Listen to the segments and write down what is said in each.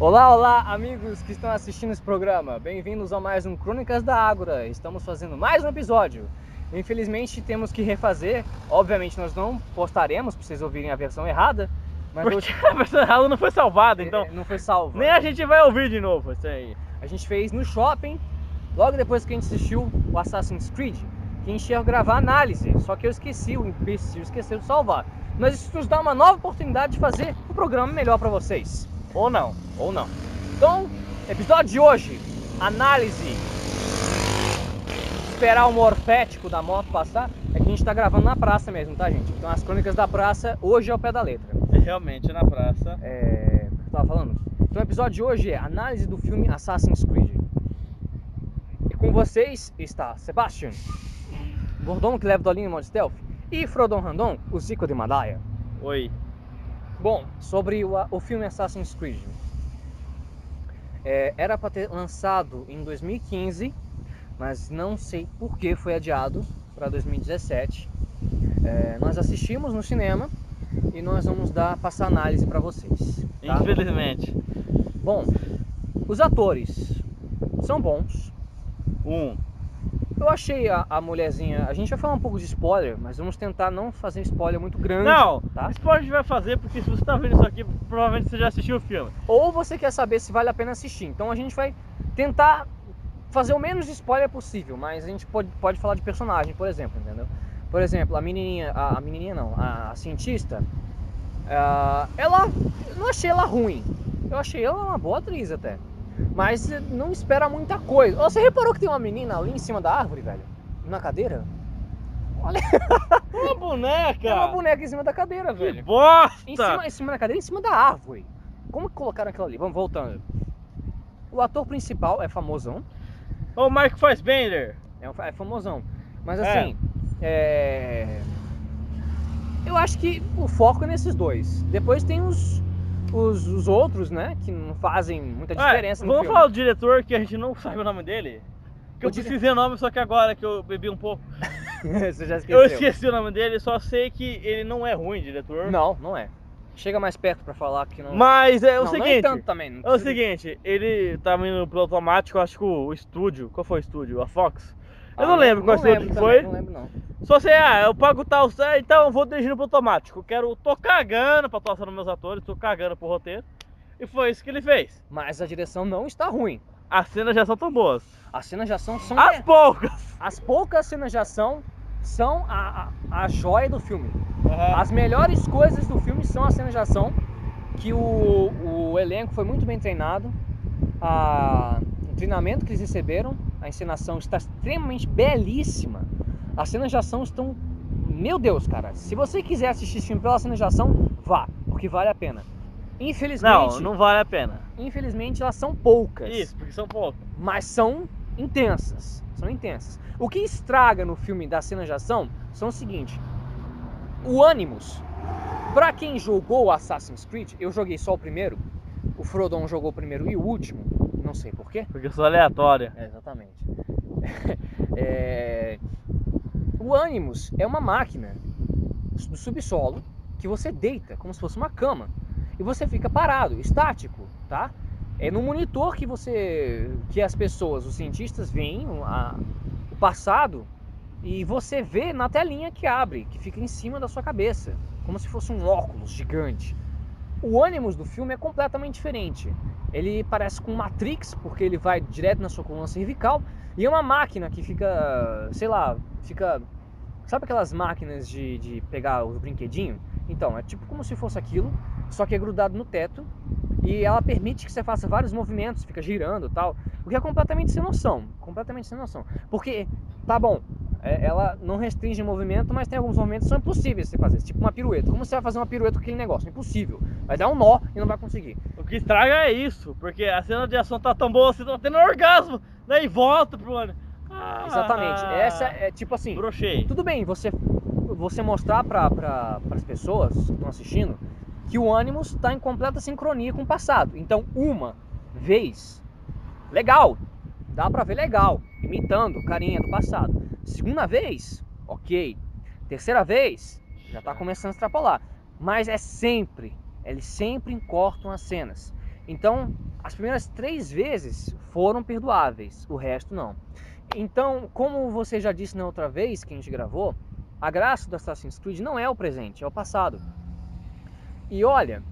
Olá, olá, amigos que estão assistindo esse programa. Bem-vindos a mais um Crônicas da Ágora. Estamos fazendo mais um episódio. Infelizmente temos que refazer. Obviamente nós não postaremos para vocês ouvirem a versão errada, mas Porque a versão errada não foi salvada, eu- então não foi salvo. nem a gente vai ouvir de novo isso aí. A gente fez no shopping, logo depois que a gente assistiu o Assassin's Creed, que a gente ia gravar análise, só que eu esqueci, o imbecil esqueceu de salvar. Mas isso nos dá uma nova oportunidade de fazer um programa melhor para vocês. Ou não. Ou não. Então, episódio de hoje, análise. Esperar o morfético da moto passar, é que a gente tá gravando na praça mesmo, tá gente? Então as crônicas da praça, hoje é o pé da letra. É realmente na praça. É. Eu tava falando? Então o episódio de hoje é análise do filme Assassin's Creed. E com vocês está Sebastian, Gordon que leva Dolinho em modo stealth, e Frodon Randon, o Zico de Madaya. Oi. Bom, sobre o, o filme Assassin's Creed. É, era para ter lançado em 2015, mas não sei por que foi adiado para 2017. É, nós assistimos no cinema e nós vamos dar passar análise para vocês. tá? Infelizmente. Bom, os atores são bons. Um. Eu achei a, a mulherzinha. A gente vai falar um pouco de spoiler, mas vamos tentar não fazer spoiler muito grande. Não, tá? isso a gente vai fazer porque se você tá vendo isso aqui, provavelmente você já assistiu o filme. ou você quer saber se vale a pena assistir. Então a gente vai tentar fazer o menos de spoiler possível, mas a gente pode, pode falar de personagem, por exemplo, entendeu? Por exemplo, a menininha, a, a menininha não, a, a cientista, ah, ela, eu não achei ela ruim, eu achei ela uma boa atriz até, mas não espera muita coisa. Você reparou que tem uma menina ali em cima da árvore, velho? Na cadeira? Olha, Uma boneca! é uma boneca em cima da cadeira, Que velho. bosta! Em cima, em cima da cadeira, em cima da árvore. Como que colocaram aquilo ali? Vamos voltando. O ator principal é famosão. O Mark Fassbender. É, um- é famosão. Mas É. assim, é... eu acho que o foco é nesses dois. Depois tem os, os, os outros, né? Que não fazem muita diferença É, no vamos filme. falar do diretor que a gente não sabe o nome dele. Que O eu dire- precisei o nome, só que agora que eu bebi um pouco. Você já esqueceu. Eu esqueci o nome dele, só sei que ele não é ruim, diretor. Não, não é. Chega mais perto pra falar que não... Mas é o não, não é seguinte. tanto também. não É o seguinte, ele tava indo pro automático, acho que o, o estúdio. Qual foi o estúdio? A Fox? Eu Ah, não lembro qual lembro estúdio também, foi. Não lembro não. Só sei, ah, eu pago tal, então eu vou dirigindo pro automático. Quero, tô cagando pra atuação dos meus atores, tô cagando pro roteiro. E foi isso que ele fez. Mas a direção não está ruim. As cenas já são tão boas. As cenas de ação são... As poucas! As poucas cenas de ação são a, a, a joia do filme. As melhores coisas do filme são as cenas de ação, que o, o elenco foi muito bem treinado, a, o treinamento que eles receberam, a encenação está extremamente belíssima. As cenas de ação estão. Meu Deus, cara, se você quiser assistir esse filme pela cena de ação, vá, porque vale a pena. Infelizmente, Não, não vale a pena. infelizmente elas são poucas Isso, porque são poucas. mas são intensas. São intensas. O que estraga no filme das cenas de ação são o seguinte: o Animus. Pra quem jogou Assassin's Creed, eu joguei só o primeiro. O Frodon jogou o primeiro e o último. Não sei porquê. Porque eu sou aleatória. É, exatamente. É, O Animus é uma máquina do subsolo que você deita como se fosse uma cama e você fica parado, estático, tá? É no monitor que você, que as pessoas, os cientistas veem o- a- o passado e você vê na telinha que abre, que fica em cima da sua cabeça, como se fosse um óculos gigante. O Animus do filme é completamente diferente. Ele parece com Matrix, porque ele vai direto na sua coluna cervical, e é uma máquina que fica, sei lá, fica. Sabe aquelas máquinas de, de pegar os brinquedinhos? Então, é tipo como se fosse aquilo, só que é grudado no teto, e ela permite que você faça vários movimentos, fica girando tal, o que é completamente sem noção. Completamente sem noção. Porque, tá bom, é, ela não restringe movimento, mas tem alguns movimentos que são impossíveis de você fazer, tipo uma pirueta. Como você vai fazer uma pirueta com aquele negócio? Impossível. Vai dar um nó e não vai conseguir. O que estraga é isso, porque a cena de ação tá tão boa, você tá tendo orgasmo, daí volta pro ano. Ah, Exatamente. Essa é tipo assim. Brochei. Tudo bem, você, você mostrar para pra, as pessoas que estão assistindo que o Animus está em completa sincronia com o passado. Então, uma vez, legal, dá pra ver legal, imitando o carinha do passado. Segunda vez, ok. Terceira vez, já tá começando a extrapolar. Mas é sempre, eles sempre encortam as cenas. Então, as primeiras três vezes foram perdoáveis, o resto não. Então, como você já disse na outra vez que a gente gravou, a graça do Assassin's Creed não é o presente, é o passado. E olha,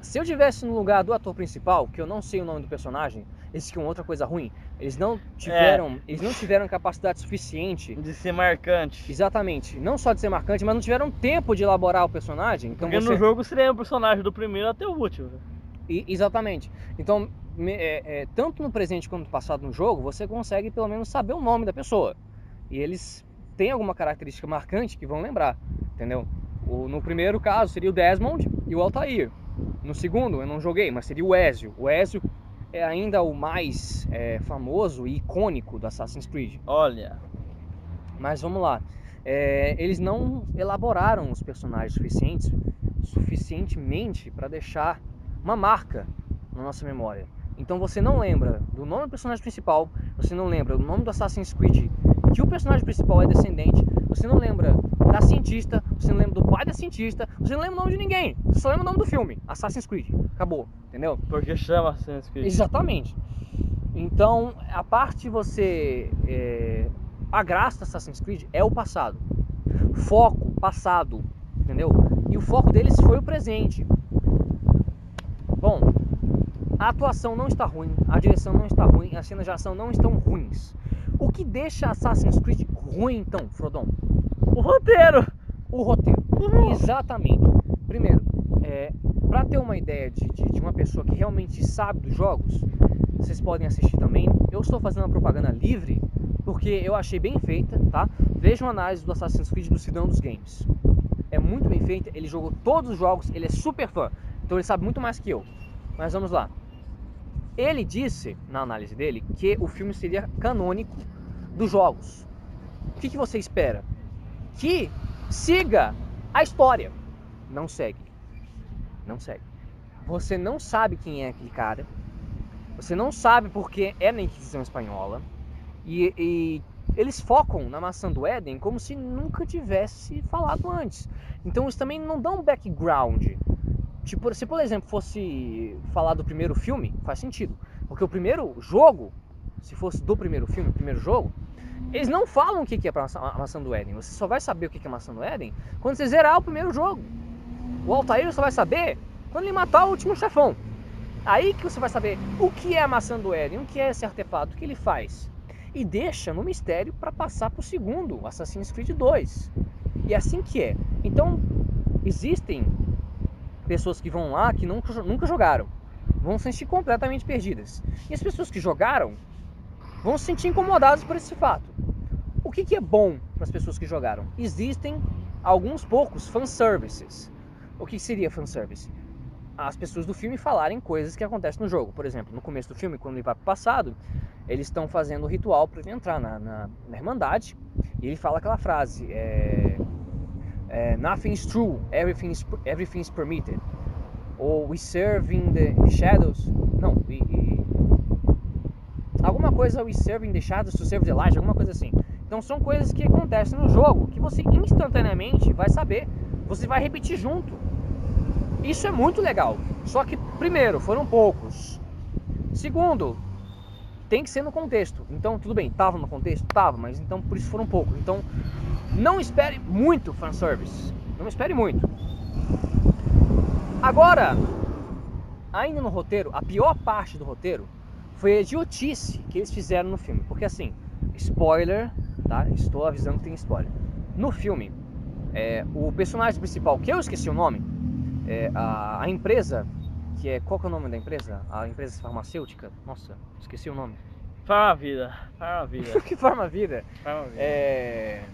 se eu tivesse no lugar do ator principal, que eu não sei o nome do personagem, esse que é uma outra coisa ruim, eles não tiveram, eles não tiveram capacidade suficiente De ser marcante. Exatamente. Não só de ser marcante, mas não tiveram tempo de elaborar o personagem. Então Porque você... no jogo seria o personagem do primeiro até o último. E- exatamente. Então, é, é, tanto no presente quanto no passado no jogo, você consegue pelo menos saber o nome da pessoa. E eles têm alguma característica marcante que vão lembrar, entendeu? O- no primeiro caso seria o Desmond e o Altair. No segundo, eu não joguei, mas seria o Ezio. O Ezio é ainda o mais é, famoso e icônico do Assassin's Creed. Olha, Mas vamos lá. É, eles não elaboraram os personagens suficientes, suficientemente para deixar uma marca na nossa memória. Então você não lembra do nome do personagem principal, você não lembra do nome do Assassin's Creed, que o personagem principal é descendente, você não lembra da cientista, você não lembra do pai da cientista, você não lembra o nome de ninguém, você só lembra o nome do filme, Assassin's Creed. Acabou, entendeu? porque chama Assassin's Creed. Exatamente. Então, a parte você. é, a graça do Assassin's Creed é o passado. Foco, passado, entendeu? E o foco deles foi o presente. Bom, a atuação não está ruim, a direção não está ruim, as cenas de ação não estão ruins. O que deixa Assassin's Creed ruim, então, Frodon? O roteiro! O roteiro. Uhum. Exatamente. Primeiro, é, para ter uma ideia de, de, de uma pessoa que realmente sabe dos jogos, vocês podem assistir também. Eu estou fazendo uma propaganda livre porque eu achei bem feita, tá? Vejam a análise do Assassin's Creed do Cidão dos Games. É muito bem feita, ele jogou todos os jogos, ele é super fã, então ele sabe muito mais que eu. Mas vamos lá. Ele disse, na análise dele, que o filme seria canônico dos jogos. O que, que você espera? Que siga a história. Não segue. Não segue. Você não sabe quem é aquele cara. Você não sabe porque é na Inquisição Espanhola. E, e eles focam na maçã do Éden como se nunca tivesse falado antes. Então eles também não dão um background. Tipo, se por exemplo fosse falar do primeiro filme, faz sentido. Porque o primeiro jogo, se fosse do primeiro filme, o primeiro jogo, eles não falam o que é a maçã- do Éden. Você só vai saber o que é a maçã do Éden quando você zerar o primeiro jogo. O Altair só vai saber quando ele matar o último chefão. Aí que você vai saber o que é a maçã do Éden, o que é esse artefato, o que ele faz. E deixa no mistério para passar segundo, o Assassin's Creed 2. E é assim que é. Então, existem pessoas que vão lá que nunca, nunca jogaram. Vão se sentir completamente perdidas. E as pessoas que jogaram vão se sentir incomodadas por esse fato. O que, que é bom para as pessoas que jogaram? Existem alguns poucos fanservices. O que seria fanservice? As pessoas do filme falarem coisas que acontecem no jogo. Por exemplo, no começo do filme, quando ele vai pro passado, eles estão fazendo o ritual para ele entrar na, na, na Irmandade. E ele fala aquela frase: é, é, Nothing's true, everything's, everything's permitted. Ou We serve in the, shadows. Não, we- alguma coisa in the shadows to serve the light, alguma coisa assim. Então são coisas que acontecem no jogo que você instantaneamente vai saber, você vai repetir junto. Isso é muito legal. Só que, primeiro, foram poucos. Segundo, tem que ser no contexto. Então, tudo bem, tava no contexto? Tava, mas então por isso foram poucos. Então, não espere muito fanservice. Não espere muito. Agora, ainda no roteiro, a pior parte do roteiro foi a idiotice que eles fizeram no filme. Porque assim, spoiler, tá? Estou avisando que tem spoiler. No filme, é, o personagem principal, que eu esqueci o nome, é, a, a empresa, que é. Qual que é o nome da empresa? A empresa farmacêutica? Nossa, esqueci o nome. Fala a vida, fala a vida, que forma a vida? fala a vida. É.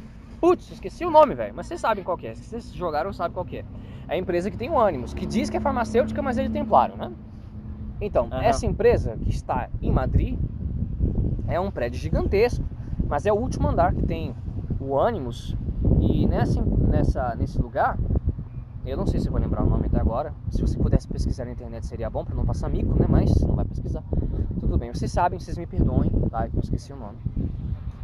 Putz, esqueci o nome, velho. Mas vocês sabem qual que é. Se vocês jogaram, sabem qual que é. É a empresa que tem o Animus, que diz que é farmacêutica, mas é de templário, né? Então, Aham. essa empresa que está em Madrid é um prédio gigantesco, mas é o último andar que tem o Animus. E nessa, nessa, nesse lugar Eu não sei se vou lembrar o nome até agora. Se você pudesse pesquisar na internet seria bom pra não passar mico, né? Mas não vai pesquisar. Tudo bem, vocês sabem, vocês me perdoem, tá? Que eu esqueci o nome.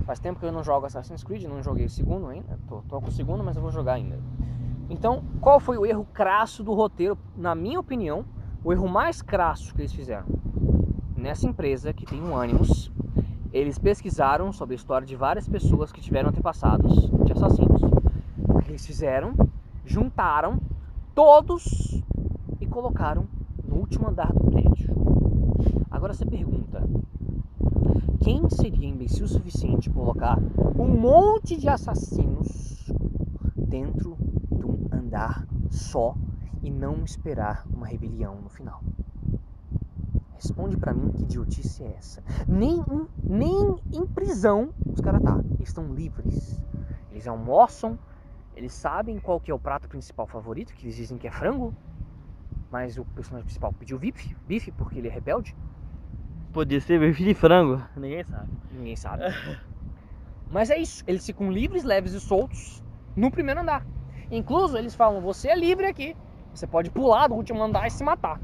Faz tempo que eu não jogo Assassin's Creed, não joguei o segundo ainda. Tô, tô com o segundo, mas eu vou jogar ainda. Então, qual foi o erro crasso do roteiro? Na minha opinião, o erro mais crasso que eles fizeram nessa empresa que tem um Animus, eles pesquisaram sobre a história de várias pessoas que tiveram antepassados de assassinos. O que eles fizeram? Juntaram todos e colocaram no último andar do prédio. Agora você pergunta: quem seria imbecil o suficiente colocar um monte de assassinos dentro de um andar só e não esperar uma rebelião no final? Responde pra mim que idiotice é essa. Nem, em- nem em prisão os caras tá. Eles estão livres. Eles almoçam, eles sabem qual que é o prato principal favorito, que eles dizem que é frango. Mas o personagem principal pediu bife, bife porque ele é rebelde. Podia ser bife de frango, ninguém sabe. Ninguém sabe. Mas é isso, eles ficam livres, leves e soltos no primeiro andar. Incluso eles falam: você é livre aqui. Você pode pular do último andar e se matar.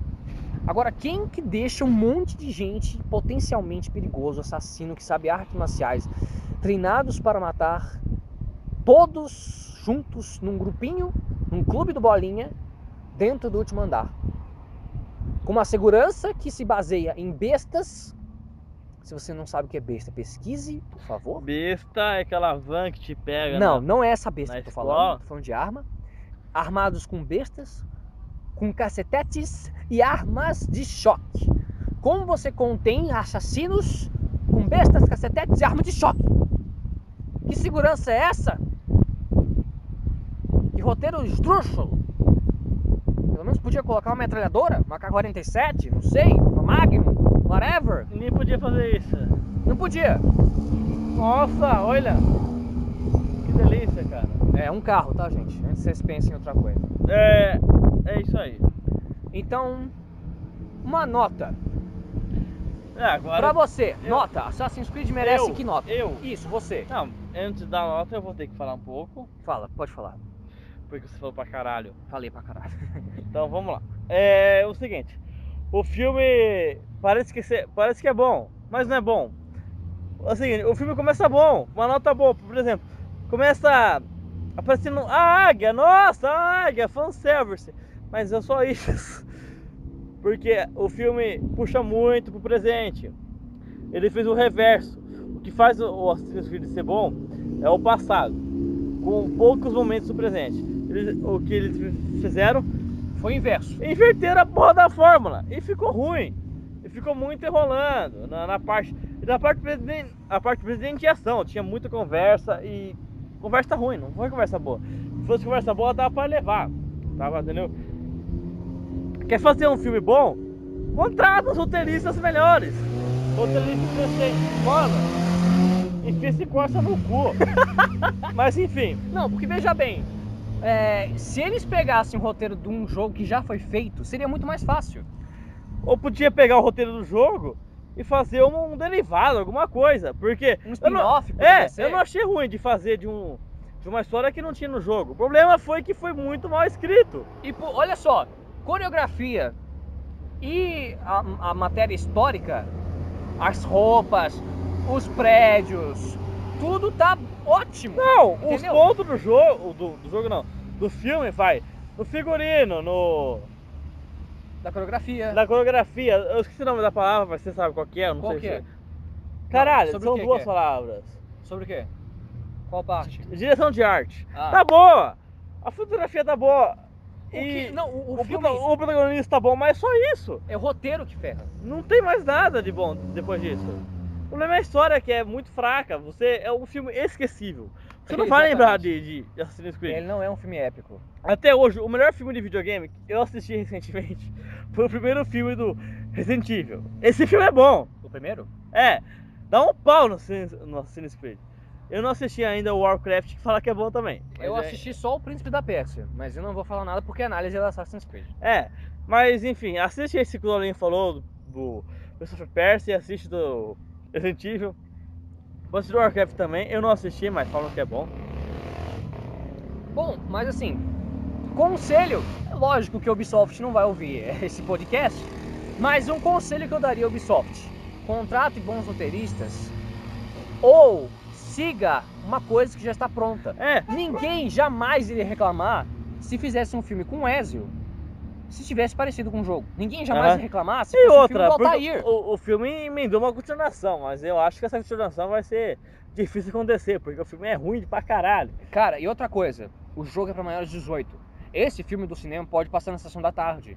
Agora, quem que deixa um monte de gente potencialmente perigoso, assassino, que sabe artes marciais, treinados para matar, todos juntos num grupinho, num clube do bolinha, dentro do último andar? Com uma segurança que se baseia em bestas se você não sabe o que é besta, pesquise, por favor. Besta é aquela van que te pega. Não, né? não é essa besta na que eu tô falando. Tô falando de arma. Armados com bestas, com cacetetes e armas de choque. Como você contém assassinos com bestas, cacetetes e armas de choque? Que segurança é essa? Que roteiro esdrúxulo? Pelo menos podia colocar uma metralhadora, uma K-47, não sei, uma Magnum, whatever. Ninguém podia fazer isso. Não podia. Nossa, olha! Que delícia, cara. É um carro, tá, gente? Antes vocês pensem em outra coisa. É. É isso aí. Então, uma nota. É, agora. Pra você, eu- nota. Assassin's Creed merece Eu, que nota? eu. Isso, você. Não, antes da nota eu vou ter que falar um pouco, Fala, pode falar. porque você falou pra caralho. Falei pra caralho. Então vamos lá. É o seguinte, o filme parece que, se- parece que é bom, mas não é bom. Assim, o filme começa bom, uma nota boa, por exemplo, começa aparecendo a águia, nossa, a águia, fanservice. Mas é só isso. Porque o filme puxa muito pro presente. Ele fez o reverso. O que faz o- Assassin's Creed ser bom é o passado, com poucos momentos do presente. Eles- o que eles fizeram Foi inverso. inverteram a porra da fórmula e ficou ruim. E ficou muito enrolando na, na parte. Na parte presidente, a parte presidenciação, tinha muita conversa e. Conversa ruim, não foi conversa boa. Se fosse conversa boa, dava pra levar. Tava, entendeu? Quer fazer um filme bom? Contrata os roteiristas melhores. Roteiristas presentes. Mano, enfia esse coça no cu. Mas enfim, Não, porque veja bem. é, se eles pegassem o roteiro de um jogo que já foi feito, seria muito mais fácil. Ou podia pegar o roteiro do jogo e fazer um, um derivado, alguma coisa. Porque. Um eu não- spin-off, poderia É, ser. eu não achei ruim de fazer de, um, de uma história que não tinha no jogo. O problema foi que foi muito mal escrito. E pô, olha só, coreografia e a, a matéria histórica, as roupas, os prédios, tudo tá ótimo. Não, os Entendeu? pontos do jogo. Do, do jogo não. Do filme vai. No figurino, no. Da coreografia. Na coreografia. Eu esqueci o nome da palavra, mas você sabe qual que é, eu não Qual sei que se- é? Caralho, Sobre o são que duas que é? palavras. Sobre o quê? Qual parte? Direção de arte. Ah. Tá boa! A fotografia tá boa. O E que- não, o, o o, filme o protagonista tá bom, mas é só isso. é o roteiro que ferra. Não tem mais nada de bom depois disso. O problema é a história, que é muito fraca. Você é um filme esquecível. Você não vai lembrar de, de Assassin's Creed. Ele não é um filme épico. Até hoje, o melhor filme de videogame que eu assisti recentemente foi o primeiro filme do Resident Evil. Esse filme é bom. O primeiro? É, dá um pau no, no Assassin's Creed. Eu não assisti ainda o Warcraft, que fala que é bom também. Mas eu é- assisti só o Príncipe da Pérsia, mas eu não vou falar nada porque a análise é da Assassin's Creed. É, mas enfim, assiste esse que o Lolinho falou do, Prince of Persia e assiste do Resident Evil. Vou assistir do Warcraft também, eu não assisti, mas falam que é bom. Bom, mas assim, conselho, é lógico que a Ubisoft não vai ouvir esse podcast, mas um conselho que eu daria à Ubisoft: contrate bons roteiristas ou siga uma coisa que já está pronta. É, Ninguém jamais iria reclamar se fizesse um filme com Ezio se tivesse parecido com o jogo. Ninguém jamais Aham. ia reclamar se e fosse um outra, filme o, o filme emendou uma continuação, mas eu acho que essa continuação vai ser difícil de acontecer, porque o filme é ruim pra caralho. Cara, e outra coisa, o jogo é para maiores de 18. Esse filme do cinema pode passar na sessão da tarde.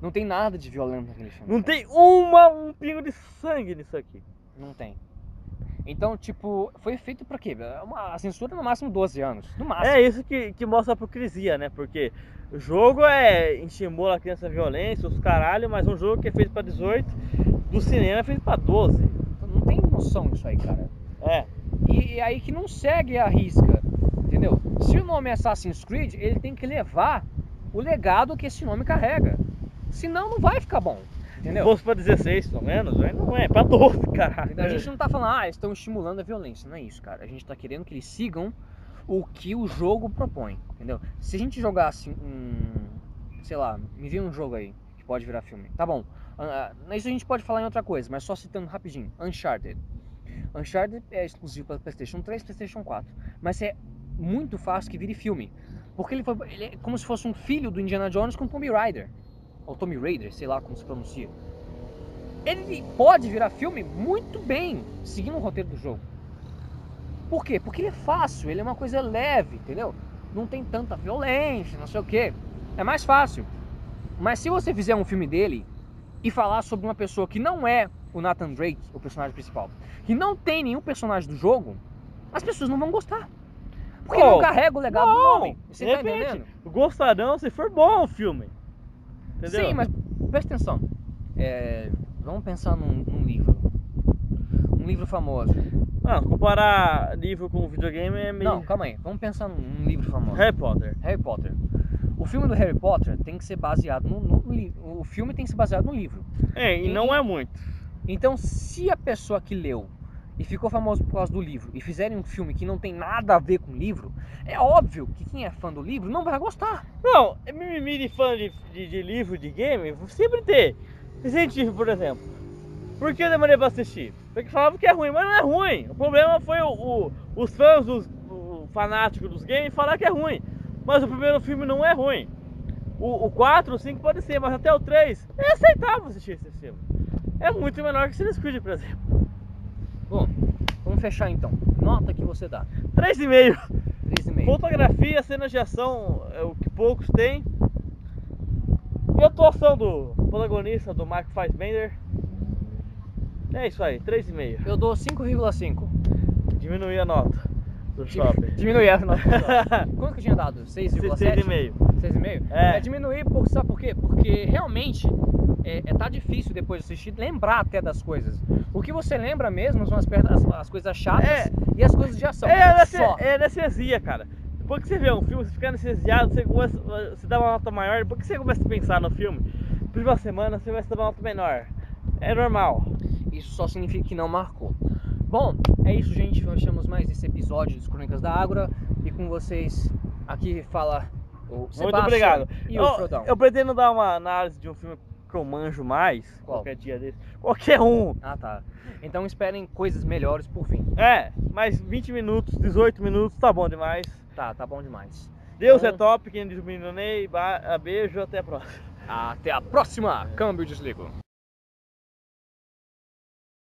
Não tem nada de violento naquele filme. Não tem uma, um pingo de sangue nisso aqui. Não tem. Então, tipo, foi feito pra quê? É Uma, a censura no máximo 12 anos. No máximo. É isso que, que mostra a hipocrisia, né? Porque o jogo é estimula a criança à violência, os caralho, mas um jogo que é feito pra 18, do cinema é feito pra 12. Então, Não tem noção disso aí, cara. É. E, e aí que não segue a risca, entendeu? Se o nome é Assassin's Creed, ele tem que levar o legado que esse nome carrega. Senão não vai ficar bom, Se entendeu? fosse pra 16, pelo menos, não é, pra 12, caralho. A gente não tá falando, ah, estão estimulando a violência, não é isso, cara. A gente tá querendo que eles sigam o que o jogo propõe, entendeu? Se a gente jogasse um, sei lá, me vê um jogo aí que pode virar filme. Tá bom. Ah, ah, isso a gente pode falar em outra coisa, mas só citando rapidinho. Uncharted. Uncharted é exclusivo para PlayStation 3 e PlayStation 4, mas é muito fácil que vire filme, porque ele, foi, ele é como se fosse um filho do Indiana Jones com Tomb Raider, ou Tomb Raider, sei lá como se pronuncia. Ele pode virar filme muito bem, seguindo o roteiro do jogo. Por quê? Porque ele é fácil, ele é uma coisa leve, entendeu? Não tem tanta violência, não sei o quê. É mais fácil. Mas se você fizer um filme dele e falar sobre uma pessoa que não é o Nathan Drake, o personagem principal, que não tem nenhum personagem do jogo, as pessoas não vão gostar. Porque Oh, não carrega o legado do não, nome. Você tá repente, entendendo? Gostarão se for bom o filme. Entendeu? Sim, mas presta atenção. É, vamos pensar num, num livro. Um livro famoso. Ah, comparar livro com videogame é meio. Não, calma aí. Vamos pensar num, num livro famoso. Harry Potter. Harry Potter. O filme do Harry Potter tem que ser baseado no, no livro. O filme tem que ser baseado no livro. É, e E- não é muito. Então, se a pessoa que leu e ficou famoso por causa do livro e fizerem um filme que não tem nada a ver com o livro, é óbvio que quem é fã do livro não vai gostar. Não, mimimi de fã de, de, de livro, de game, sempre ter. Resident Evil, por exemplo. Por que eu demorei pra assistir? Porque falavam que é ruim, mas não é ruim. O problema foi o, o- os fãs, os fanáticos dos games, falar que é ruim. Mas o primeiro filme não é ruim. O, o 4, o 5 pode ser, mas até o 3 é aceitável assistir esse filme. É muito menor que Assassin's Creed, por exemplo. Bom, vamos fechar então. Nota que você dá. 3,5. 3,5. Fotografia, cenas de ação, é o que poucos têm. E a atuação do protagonista, do Mark Fassbender. É isso aí, 3,5. Eu dou 5,5. Diminuir a nota do shopping. Diminuir a nota. Quanto que eu tinha dado? 6,7? 6,5. 6,5? É. É diminuir, por, sabe por quê? Porque realmente é, é, tá difícil depois de assistir lembrar até das coisas. O que você lembra mesmo são as, as, as coisas chatas É. e as coisas de ação. É, aneste- Só. é anestesia, cara. Depois que você vê um filme, você fica anestesiado, você, começa, você dá uma nota maior. Depois que você começa a pensar no filme, uma semana você vai dar uma nota menor. É normal. Isso só significa que não marcou. Bom, é isso, gente. Temos mais esse episódio dos Crônicas da Ágora. E com vocês, aqui fala o Sebastião Muito obrigado. e o eu, Frodão. eu pretendo dar uma análise de um filme que eu manjo mais, Qual? qualquer dia desse. Qualquer um. Ah, tá. Então esperem coisas melhores por fim. É, mais 20 minutos, 18 minutos, tá bom demais. Tá, tá bom demais. Deus Bom. é top, quem diz o menino Ney, beijo, até a próxima. Até a próxima. Câmbio desligo.